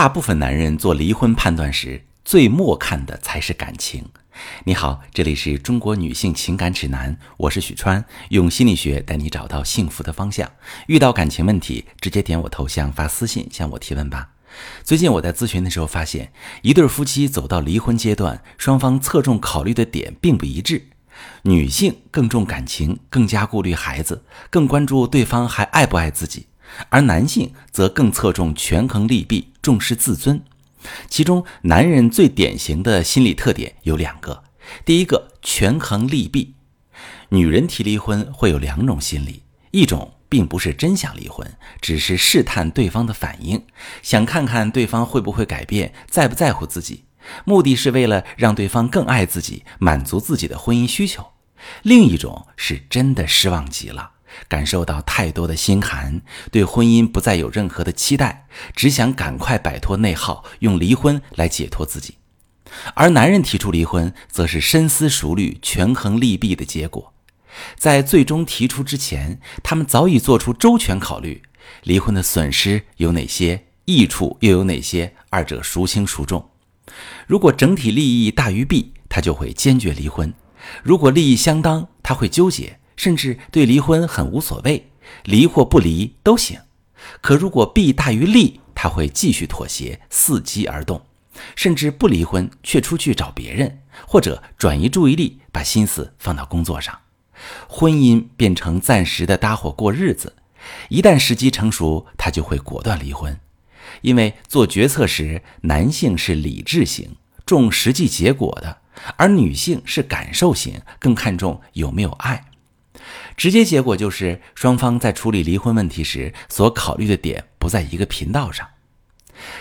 大部分男人做离婚判断时，最末看的才是感情。你好，这里是中国女性情感指南，我是许川，用心理学带你找到幸福的方向。遇到感情问题，直接点我头像发私信向我提问吧。最近我在咨询的时候发现，一对夫妻走到离婚阶段，双方侧重考虑的点并不一致。女性更重感情，更加顾虑孩子，更关注对方还爱不爱自己。而男性则更侧重权衡利弊，重视自尊。其中，男人最典型的心理特点有两个：第一个，权衡利弊。女人提离婚会有两种心理，一种并不是真想离婚，只是试探对方的反应，想看看对方会不会改变，在不在乎自己，目的是为了让对方更爱自己，满足自己的婚姻需求；另一种是真的失望极了。感受到太多的心寒，对婚姻不再有任何的期待，只想赶快摆脱内耗，用离婚来解脱自己。而男人提出离婚，则是深思熟虑、权衡利弊的结果。在最终提出之前，他们早已做出周全考虑：离婚的损失有哪些，益处又有哪些，二者孰轻孰重。如果整体利益大于弊，他就会坚决离婚；如果利益相当，他会纠结。甚至对离婚很无所谓，离或不离都行。可如果弊大于利，他会继续妥协，伺机而动，甚至不离婚却出去找别人，或者转移注意力，把心思放到工作上，婚姻变成暂时的搭伙过日子。一旦时机成熟，他就会果断离婚。因为做决策时，男性是理智型，重实际结果的，而女性是感受型，更看重有没有爱。直接结果就是双方在处理离婚问题时所考虑的点不在一个频道上。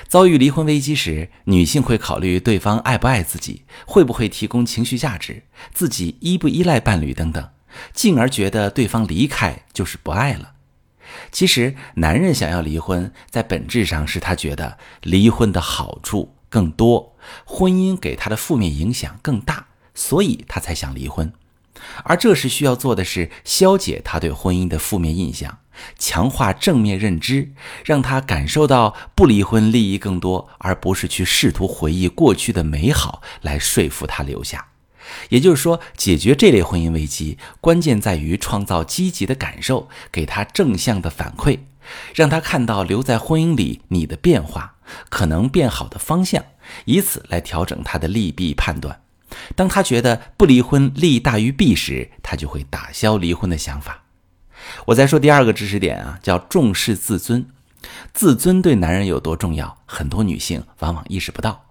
遭遇离婚危机时，女性会考虑对方爱不爱自己，会不会提供情绪价值，自己依不依赖伴侣等等，进而觉得对方离开就是不爱了。其实，男人想要离婚，在本质上是他觉得离婚的好处更多，婚姻给他的负面影响更大，所以他才想离婚。而这时需要做的是消解他对婚姻的负面印象，强化正面认知，让他感受到不离婚利益更多，而不是去试图回忆过去的美好来说服他留下。也就是说，解决这类婚姻危机，关键在于创造积极的感受，给他正向的反馈，让他看到留在婚姻里你的变化，可能变好的方向，以此来调整他的利弊判断。当他觉得不离婚利大于弊时，他就会打消离婚的想法。我再说第二个知识点啊，叫重视自尊。自尊对男人有多重要，很多女性往往意识不到。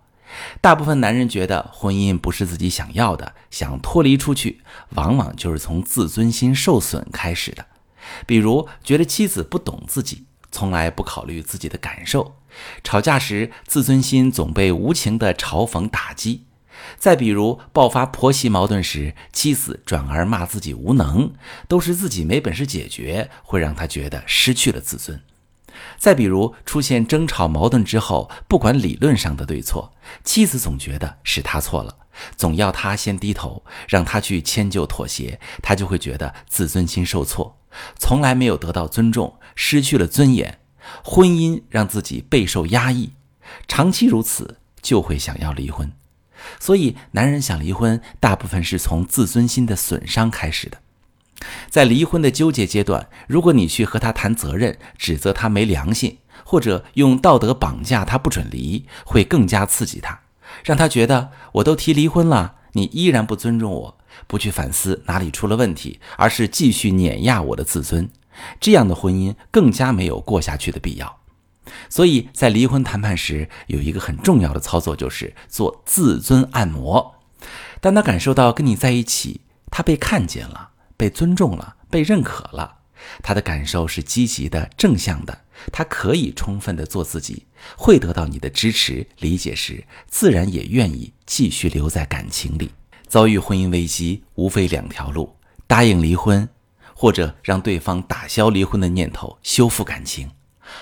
大部分男人觉得婚姻不是自己想要的，想脱离出去，往往就是从自尊心受损开始的。比如觉得妻子不懂自己，从来不考虑自己的感受，吵架时自尊心总被无情的嘲讽打击。再比如爆发婆媳矛盾时，妻子转而骂自己无能，都是自己没本事解决，会让他觉得失去了自尊。再比如出现争吵矛盾之后，不管理论上的对错，妻子总觉得是他错了，总要他先低头，让他去迁就妥协，他就会觉得自尊心受挫，从来没有得到尊重，失去了尊严，婚姻让自己备受压抑，长期如此就会想要离婚。所以，男人想离婚，大部分是从自尊心的损伤开始的。在离婚的纠结阶段，如果你去和他谈责任，指责他没良心，或者用道德绑架他不准离，会更加刺激他，让他觉得我都提离婚了，你依然不尊重我，不去反思哪里出了问题，而是继续碾压我的自尊，这样的婚姻更加没有过下去的必要。所以在离婚谈判时，有一个很重要的操作，就是做自尊按摩。当他感受到跟你在一起，他被看见了，被尊重了，被认可了，他的感受是积极的、正向的，他可以充分的做自己，会得到你的支持、理解时，自然也愿意继续留在感情里。遭遇婚姻危机，无非两条路：答应离婚，或者让对方打消离婚的念头，修复感情。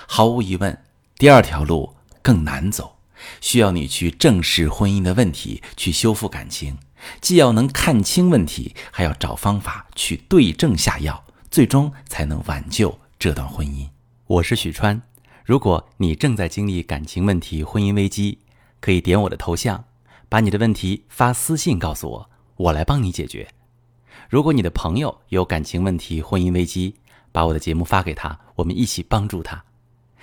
毫无疑问第二条路更难走需要你去正视婚姻的问题去修复感情。既要能看清问题还要找方法去对症下药最终才能挽救这段婚姻。我是许川如果你正在经历感情问题婚姻危机可以点我的头像把你的问题发私信告诉我我来帮你解决。如果你的朋友有感情问题婚姻危机把我的节目发给他我们一起帮助他